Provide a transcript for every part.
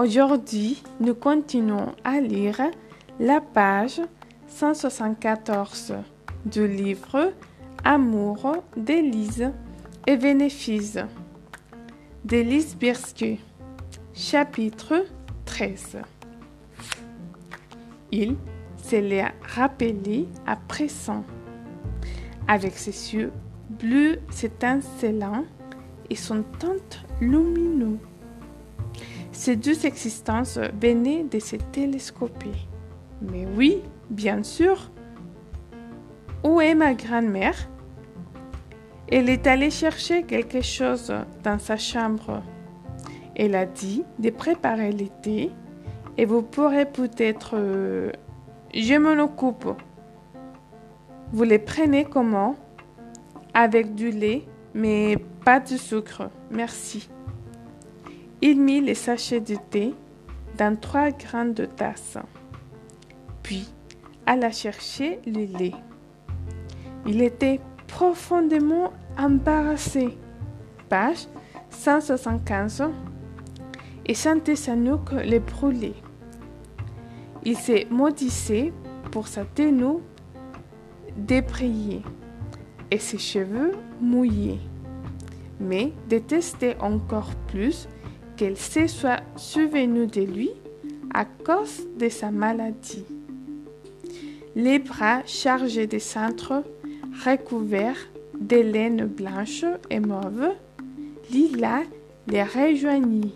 Aujourd'hui, nous continuons à lire la page 174 du livre Amour d'Élise et bénéfices d'Élise Birsky, chapitre 13. Il se l'est rappelé à présent, avec ses yeux bleus étincelants et son teint lumineux. Ces deux existences venaient de se télescoper. Mais oui, bien sûr. Où est ma grand-mère? Elle est allée chercher quelque chose dans sa chambre. Elle a dit de préparer le thé et vous pourrez peut-être... euh, je m'en occupe. Vous les prenez comment? Avec du lait, mais pas de sucre. Merci. Il mit les sachets de thé dans trois grandes tasses. Puis alla chercher le lait. Il était profondément embarrassé. Page 175. Et sentait sa nuque le brûler. Il se maudissait pour sa tenue débrayée et ses cheveux mouillés, mais détestait encore plus qu'elle se soit souvenue de lui à cause de sa maladie. Les bras chargés de cintres recouverts de laine blanche et mauve, Lila les rejoignit.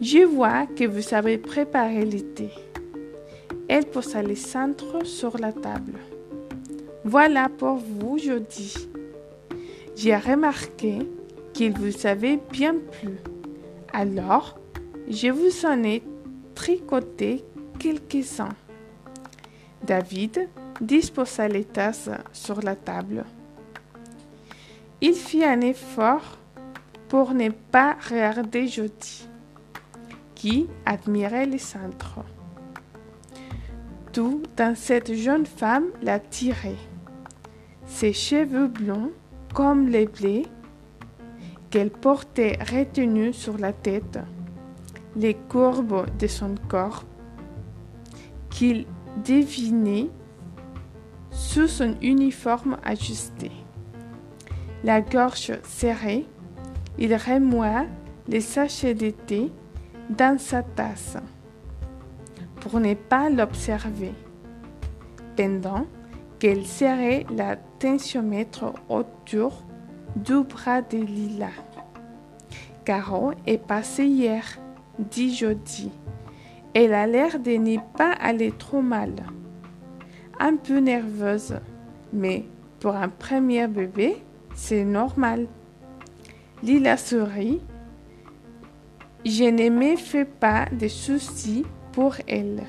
Je vois que vous avez préparé l'été. Elle posa les cintres sur la table. Voilà pour vous, jeudi. J'ai remarqué qu'il vous avait bien plu. Alors, je vous en ai tricoté quelques-uns. David disposa les tasses sur la table. Il fit un effort pour ne pas regarder Jody, qui admirait les cintres. Tout dans cette jeune femme l'attirait. Ses cheveux blonds, comme les blés, qu'elle portait retenus sur la tête, les courbes de son corps, qu'il devinait sous son uniforme ajusté. La gorge serrée, il remoua les sachets de thé dans sa tasse pour ne pas l'observer, pendant qu'elle serrait la tensiomètre autour du bras de Lila. Caro est passée hier, dit Jody. Elle a l'air de ne pas aller trop mal. Un peu nerveuse, mais pour un premier bébé, c'est normal. Lila sourit. Je ne me fais pas de soucis pour elle.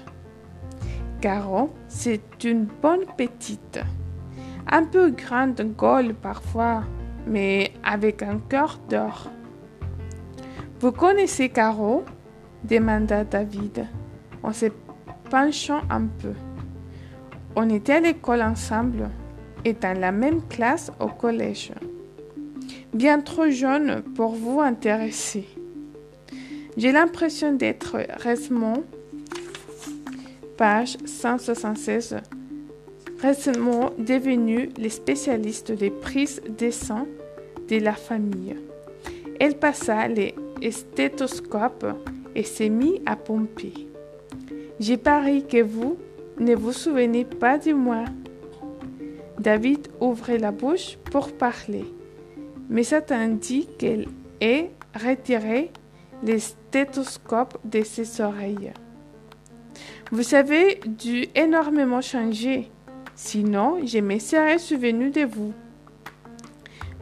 Caro, c'est une bonne petite. Un peu grande gaule parfois, mais avec un cœur d'or. Vous connaissez Caro? demanda David en se penchant un peu. On était à l'école ensemble et dans la même classe au collège. Bien trop jeune pour vous intéresser. J'ai l'impression d'être récemment, page 176, récemment devenu le spécialiste des prises de sang de la famille. Elle passa les stéthoscopes et s'est mis à pomper. J'ai pari que vous ne vous souvenez pas de moi. David ouvrait la bouche pour parler, mais attendit qu'elle ait retiré les stéthoscopes de ses oreilles. Vous avez dû énormément changer, sinon je me serais souvenu de vous.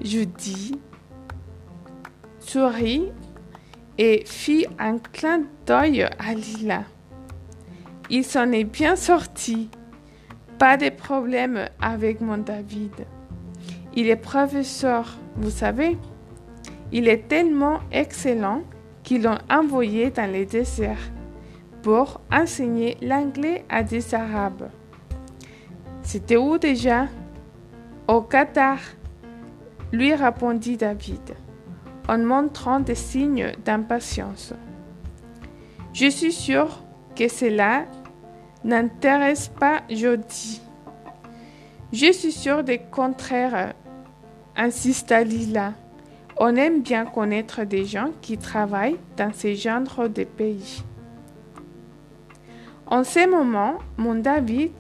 Je dis, sourit et fit un clin d'œil à Lila. Il s'en est bien sorti. Pas de problème avec mon David. Il est professeur, vous savez. Il est tellement excellent qu'ils l'ont envoyé dans les déserts pour enseigner l'anglais à des Arabes. C'était où déjà? Au Qatar, lui répondit David, en montrant des signes d'impatience. Je suis sûr que cela n'intéresse pas Jody. Je suis sûr du contraire, insista Lila. On aime bien connaître des gens qui travaillent dans ce genre de pays. En ce moment, mon David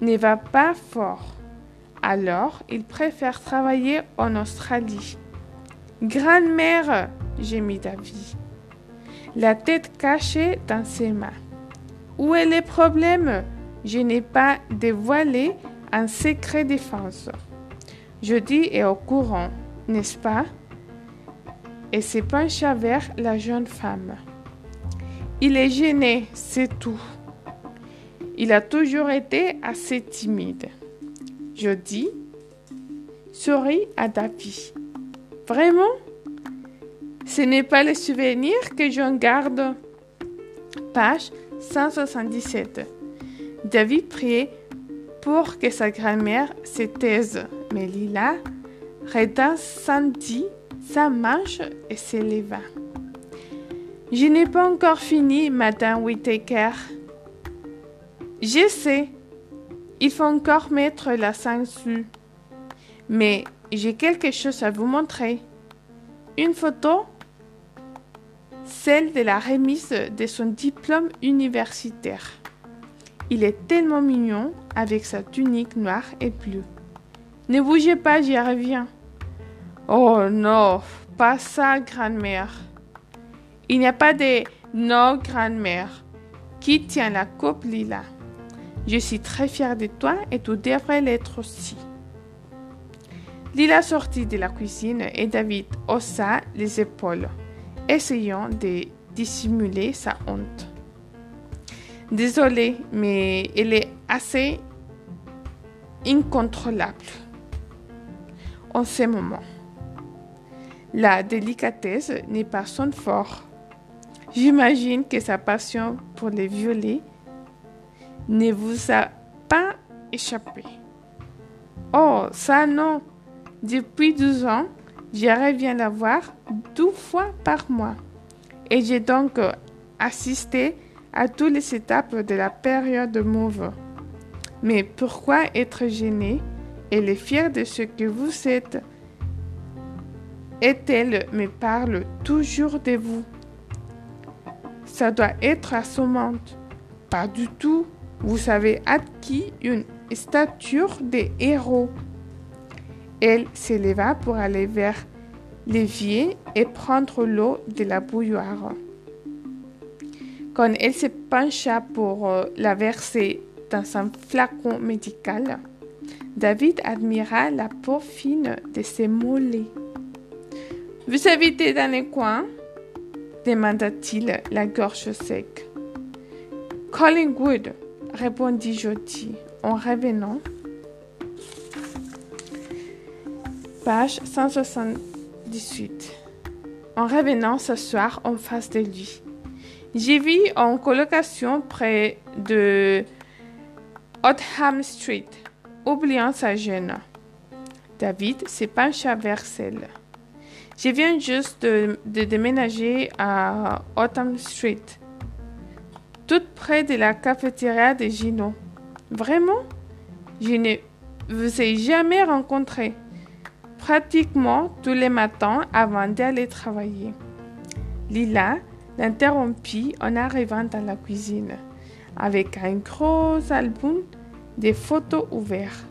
ne va pas fort. Alors, il préfère travailler en Australie. Grand-mère, gémit David, la tête cachée dans ses mains. Où est le problème? Je n'ai pas dévoilé un secret défense. dis est au courant, n'est-ce pas? Et se pencha vers la jeune femme. Il est gêné, c'est tout. Il a toujours été assez timide. Je dis, souris à David. Vraiment? Ce n'est pas le souvenir que j'en garde. Page 177. David priait pour que sa grand-mère se taise, mais Lila redescendit sa manche et s'éleva. Je n'ai pas encore fini, Madame Whittaker. Je sais, il faut encore mettre la censure. Mais j'ai quelque chose à vous montrer. Une photo, celle de la remise de son diplôme universitaire. Il est tellement mignon avec sa tunique noire et bleue. Ne bougez pas, j'y reviens. Oh non, pas ça, grand-mère. Il n'y a pas de non, grand-mère. Qui tient la coupe lila? Je suis très fière de toi et tu devrais l'être aussi. Lila sortit de la cuisine et David haussa les épaules, essayant de dissimuler sa honte. Désolé, mais elle est assez incontrôlable en ce moment. La délicatesse n'est pas son fort. J'imagine que sa passion pour les violets ne vous a pas échappé. Oh, ça non. Depuis 12 ans, j'aimerais bien la voir deux fois par mois. Et j'ai donc assisté à toutes les étapes de la période mauve. Mais pourquoi être gêné Elle est fière de ce que vous êtes? Et elle me parle toujours de vous? Ça doit être assommante. Pas du tout vous avez acquis une stature de héros. Elle s'éleva pour aller vers l'évier et prendre l'eau de la bouilloire. Quand elle se pencha pour euh, la verser dans un flacon médical, David admira la peau fine de ses mollets. Vous habitez dans les coins? demanda-t-il, la gorge sec. Collingwood, répondit Jody en revenant. Page 178. En revenant s'asseoir en face de lui. J'ai vu en colocation près de Otham Street, oubliant sa gêne. David se pencha vers elle. Je viens juste de, de déménager à Otham Street près de la cafétéria de Gino. Vraiment? Je ne vous ai jamais rencontré. Pratiquement tous les matins avant d'aller travailler. Lila l'interrompit en arrivant dans la cuisine avec un gros album de photos ouverts.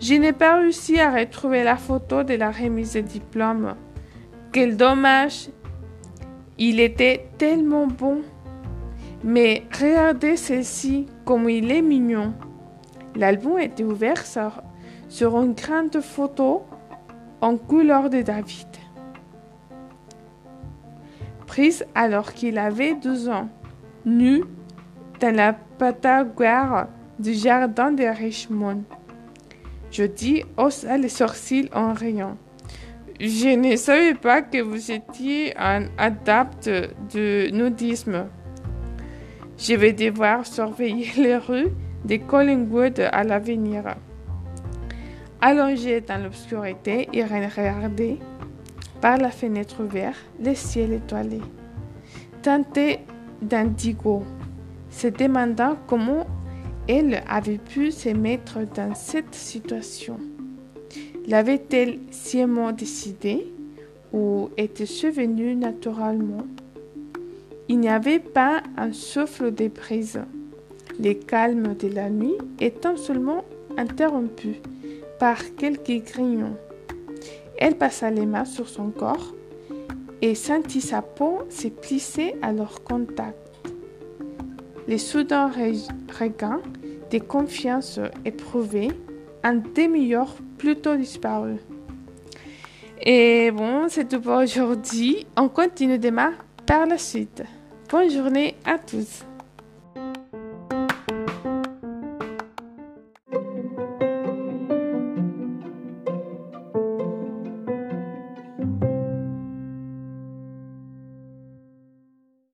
Je n'ai pas réussi à retrouver la photo de la remise de diplôme. Quel dommage! Il était tellement bon. Mais regardez celle-ci, comme il est mignon. L'album était ouvert sur, une grande photo en couleur de David. surprise alors qu'il avait 12 ans, nu dans la pataguère du jardin de Richmond. Jody haussa les sourcils en riant. Je ne savais pas que vous étiez un adepte de nudisme. Je vais devoir surveiller les rues de Collingwood à l'avenir. Allongé dans l'obscurité, Irène regardait par la fenêtre ouverte le ciel étoilé. Tentée d'indigo, se demandant comment elle avait pu se mettre dans cette situation. L'avait-elle sciemment décidé ou était-ce venu naturellement? Il n'y avait pas un souffle de brise, les calmes de la nuit étant seulement interrompus par quelques grignons. Elle passa les mains sur son corps et sentit sa peau se plisser à leur contact. Les soudains regains de confiance éprouvés, un demi-heure plus tôt disparu. Et bon, c'est tout pour aujourd'hui. On continue demain par la suite. Bonne journée à tous.